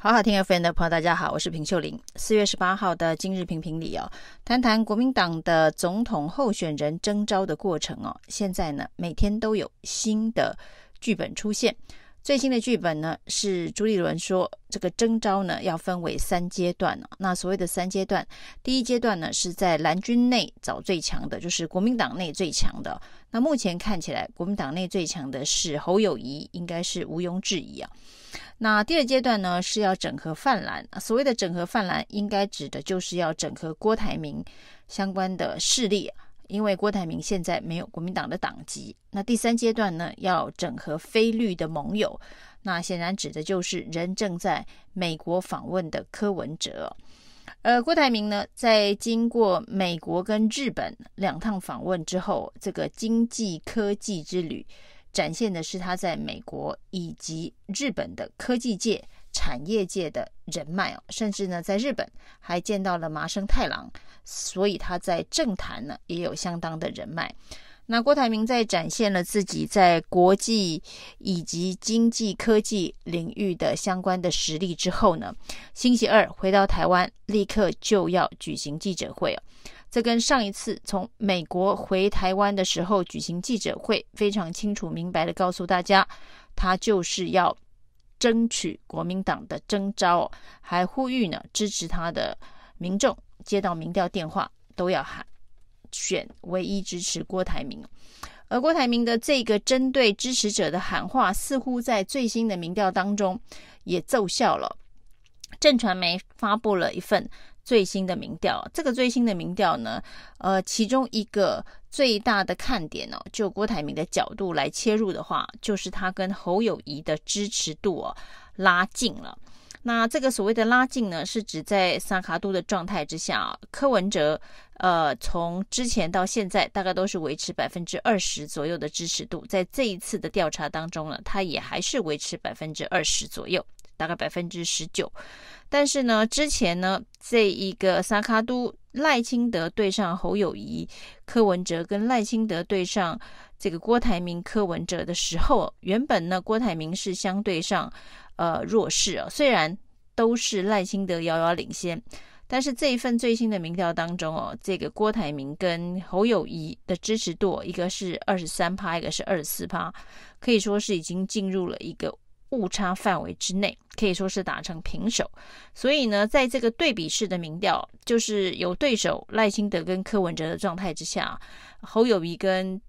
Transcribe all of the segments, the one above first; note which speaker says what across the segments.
Speaker 1: 好好听 FM 的朋友，大家好，我是平秀玲。四月十八号的今日评评理哦，谈谈国民党的总统候选人征召的过程哦。现在呢，每天都有新的剧本出现。最新的剧本呢，是朱立伦说这个征召呢要分为三阶段。那所谓的三阶段，第一阶段呢是在蓝军内找最强的，就是国民党内最强的。那目前看起来，国民党内最强的是侯友谊，应该是毋庸置疑啊。那第二阶段呢，是要整合泛蓝。所谓的整合泛蓝，应该指的就是要整合郭台铭相关的势力，因为郭台铭现在没有国民党的党籍。那第三阶段呢，要整合非绿的盟友，那显然指的就是人正在美国访问的柯文哲。呃，郭台铭呢，在经过美国跟日本两趟访问之后，这个经济科技之旅。展现的是他在美国以及日本的科技界、产业界的人脉哦，甚至呢，在日本还见到了麻生太郎，所以他在政坛呢也有相当的人脉。那郭台铭在展现了自己在国际以及经济科技领域的相关的实力之后呢，星期二回到台湾，立刻就要举行记者会哦。这跟上一次从美国回台湾的时候举行记者会，非常清楚明白的告诉大家，他就是要争取国民党的征召，还呼吁呢支持他的民众接到民调电话都要喊选唯一支持郭台铭。而郭台铭的这个针对支持者的喊话，似乎在最新的民调当中也奏效了。震传媒发布了一份。最新的民调，这个最新的民调呢，呃，其中一个最大的看点哦，就郭台铭的角度来切入的话，就是他跟侯友谊的支持度哦拉近了。那这个所谓的拉近呢，是指在萨卡都的状态之下啊，柯文哲呃从之前到现在大概都是维持百分之二十左右的支持度，在这一次的调查当中呢，他也还是维持百分之二十左右。大概百分之十九，但是呢，之前呢，这一个萨卡都赖清德对上侯友谊、柯文哲，跟赖清德对上这个郭台铭、柯文哲的时候，原本呢，郭台铭是相对上呃弱势啊，虽然都是赖清德遥遥领先，但是这一份最新的民调当中哦，这个郭台铭跟侯友谊的支持度，一个是二十三趴，一个是二十四趴，可以说是已经进入了一个。误差范围之内，可以说是打成平手。所以呢，在这个对比式的民调，就是有对手赖清德跟柯文哲的状态之下，侯友谊跟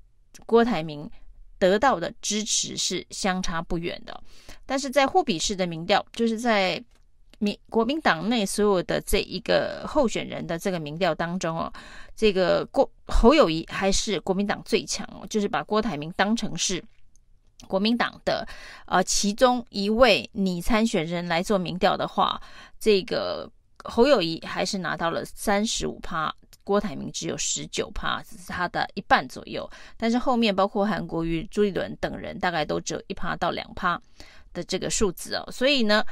Speaker 1: 郭台铭得到的支持是相差不远的。但是在互比式的民调，就是在民国民党内所有的这一个候选人的这个民调当中哦，这个郭侯友谊还是国民党最强哦，就是把郭台铭当成是。国民党的呃其中一位拟参选人来做民调的话，这个侯友谊还是拿到了三十五趴，郭台铭只有十九趴，只是他的一半左右。但是后面包括韩国瑜、朱立伦等人，大概都只有一趴到两趴的这个数字哦。所以呢，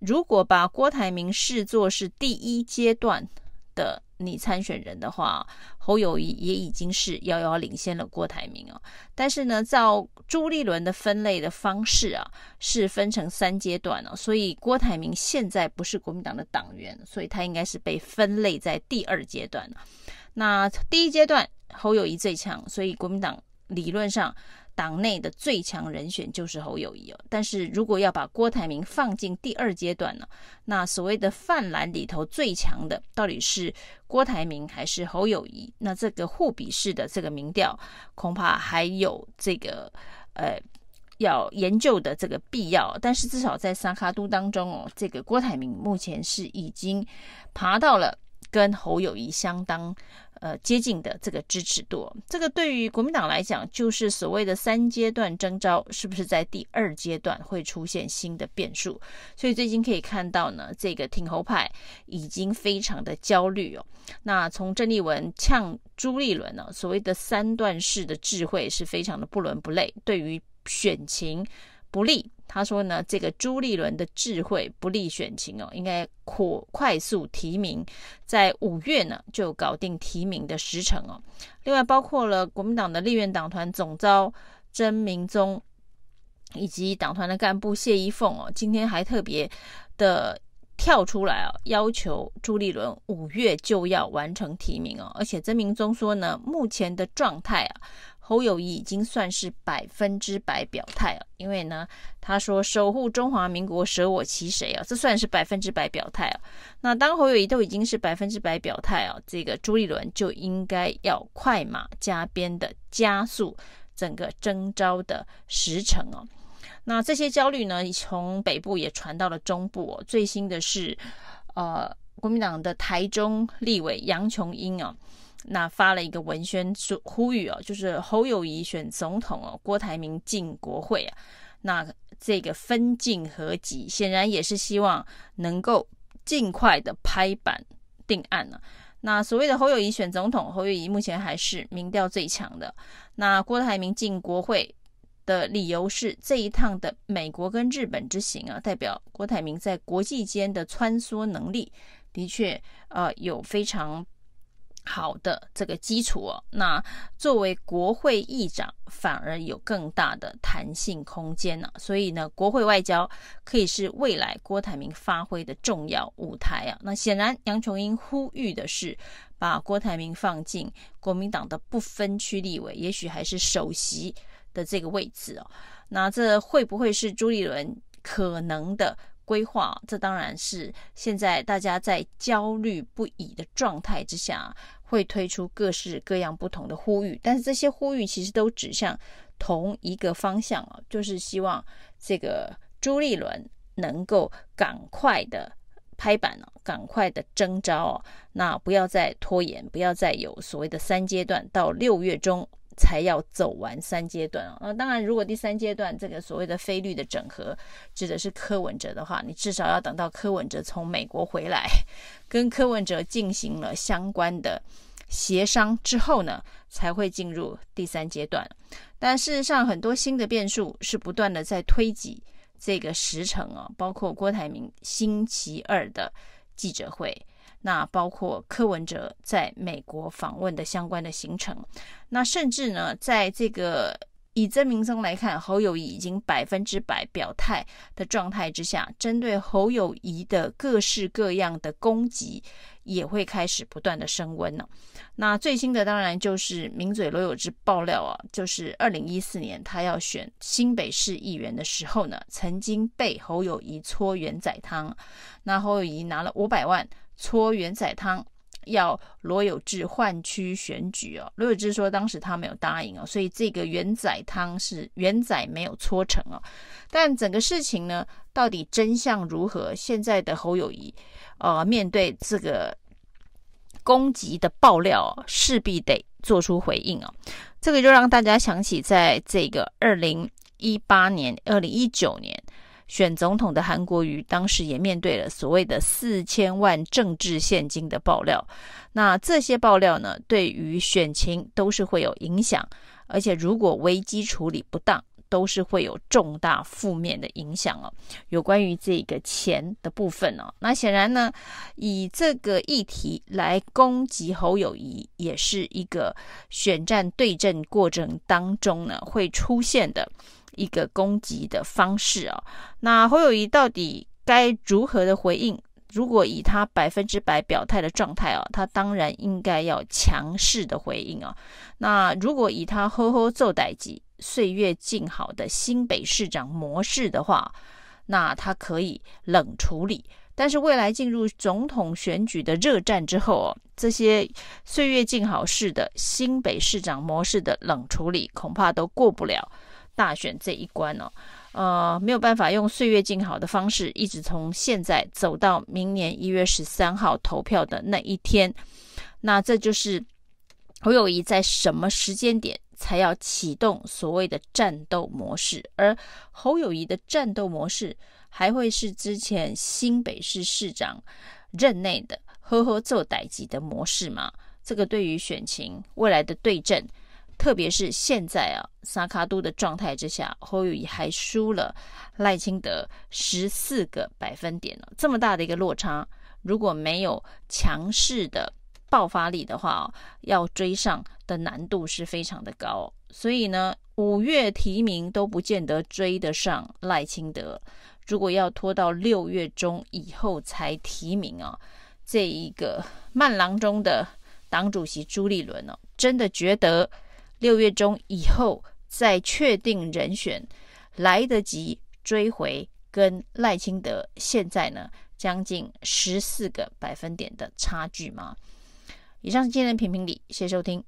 Speaker 1: 如果把郭台铭视作是第一阶段的。你参选人的话，侯友宜也已经是遥遥领先了郭台铭哦。但是呢，照朱立伦的分类的方式啊，是分成三阶段哦。所以郭台铭现在不是国民党的党员，所以他应该是被分类在第二阶段。那第一阶段侯友宜最强，所以国民党理论上。党内的最强人选就是侯友宜哦，但是如果要把郭台铭放进第二阶段呢，那所谓的泛蓝里头最强的到底是郭台铭还是侯友宜？那这个互比式的这个民调，恐怕还有这个呃要研究的这个必要。但是至少在萨卡都当中哦，这个郭台铭目前是已经爬到了跟侯友宜相当。呃，接近的这个支持度，这个对于国民党来讲，就是所谓的三阶段征召，是不是在第二阶段会出现新的变数？所以最近可以看到呢，这个挺侯派已经非常的焦虑哦。那从郑丽文呛朱立伦呢，所谓的三段式的智慧是非常的不伦不类，对于选情不利。他说呢，这个朱立伦的智慧不利选情哦，应该可快速提名，在五月呢就搞定提名的时程哦。另外，包括了国民党的立院党团总召曾明宗，以及党团的干部谢依凤哦，今天还特别的跳出来啊，要求朱立伦五月就要完成提名哦。而且曾明宗说呢，目前的状态啊，侯友宜已经算是百分之百表态了。因为呢，他说守护中华民国，舍我其谁啊？这算是百分之百表态啊。那当侯友宜都已经是百分之百表态啊，这个朱立伦就应该要快马加鞭的加速整个征召的时程哦。那这些焦虑呢，从北部也传到了中部哦。最新的是，呃，国民党的台中立委杨琼英哦，那发了一个文宣说呼吁哦，就是侯友谊选总统哦，郭台铭进国会啊。那这个分进合击，显然也是希望能够尽快的拍板定案呢、那所谓的侯友谊选总统，侯友谊目前还是民调最强的。那郭台铭进国会。的理由是这一趟的美国跟日本之行啊，代表郭台铭在国际间的穿梭能力的确呃有非常好的这个基础哦。那作为国会议长，反而有更大的弹性空间呢、所以呢，国会外交可以是未来郭台铭发挥的重要舞台啊。那显然杨琼英呼吁的是把郭台铭放进国民党的不分区立委，也许还是首席。的这个位置哦，那这会不会是朱立伦可能的规划？这当然是现在大家在焦虑不已的状态之下，会推出各式各样不同的呼吁。但是这些呼吁其实都指向同一个方向啊，就是希望这个朱立伦能够赶快的拍板哦，赶快的征召哦，那不要再拖延，不要再有所谓的三阶段，到六月中。才要走完三阶段啊！那当然，如果第三阶段这个所谓的非绿的整合指的是柯文哲的话，你至少要等到柯文哲从美国回来，跟柯文哲进行了相关的协商之后呢，才会进入第三阶段。但事实上，很多新的变数是不断的在推挤这个时程啊，包括郭台铭星期二的记者会。那包括柯文哲在美国访问的相关的行程，那甚至呢，在这个以曾明宗来看，侯友谊已经百分之百表态的状态之下，针对侯友谊的各式各样的攻击也会开始不断的升温呢。那最新的当然就是名嘴罗友志爆料啊，就是二零一四年他要选新北市议员的时候呢，曾经被侯友谊搓圆仔汤，那侯友谊拿了五百万。搓圆仔汤要罗有志换区选举哦，罗有志说当时他没有答应哦，所以这个圆仔汤是圆仔没有搓成哦。但整个事情呢，到底真相如何？现在的侯友宜呃，面对这个攻击的爆料，势必得做出回应哦。这个就让大家想起，在这个二零一八年、二零一九年。选总统的韩国瑜当时也面对了所谓的四千万政治现金的爆料，那这些爆料呢，对于选情都是会有影响，而且如果危机处理不当，都是会有重大负面的影响哦。有关于这个钱的部分哦，那显然呢，以这个议题来攻击侯友谊，也是一个选战对阵过程当中呢会出现的。一个攻击的方式啊，那侯友谊到底该如何的回应？如果以他百分之百表态的状态哦，他当然应该要强势的回应啊。那如果以他好好做代志、岁月静好的新北市长模式的话，那他可以冷处理。但是未来进入总统选举的热战之后哦，这些岁月静好式的新北市长模式的冷处理，恐怕都过不了。大选这一关哦，呃，没有办法用岁月静好的方式，一直从现在走到明年一月十三号投票的那一天。那这就是侯友谊在什么时间点才要启动所谓的战斗模式？而侯友谊的战斗模式还会是之前新北市市长任内的呵呵做代志的模式吗？这个对于选情未来的对阵。特别是现在啊，萨卡都的状态之下，侯友谊还输了赖清德十四个百分点了，这么大的一个落差，如果没有强势的爆发力的话，要追上的难度是非常的高。所以呢，五月提名都不见得追得上赖清德，如果要拖到六月中以后才提名啊，这一个慢郎中的党主席朱立伦哦，真的觉得六月中以后再确定人选来得及追回跟赖清德现在呢将近十四个百分点的差距吗？以上是今天的评评理，谢谢收听。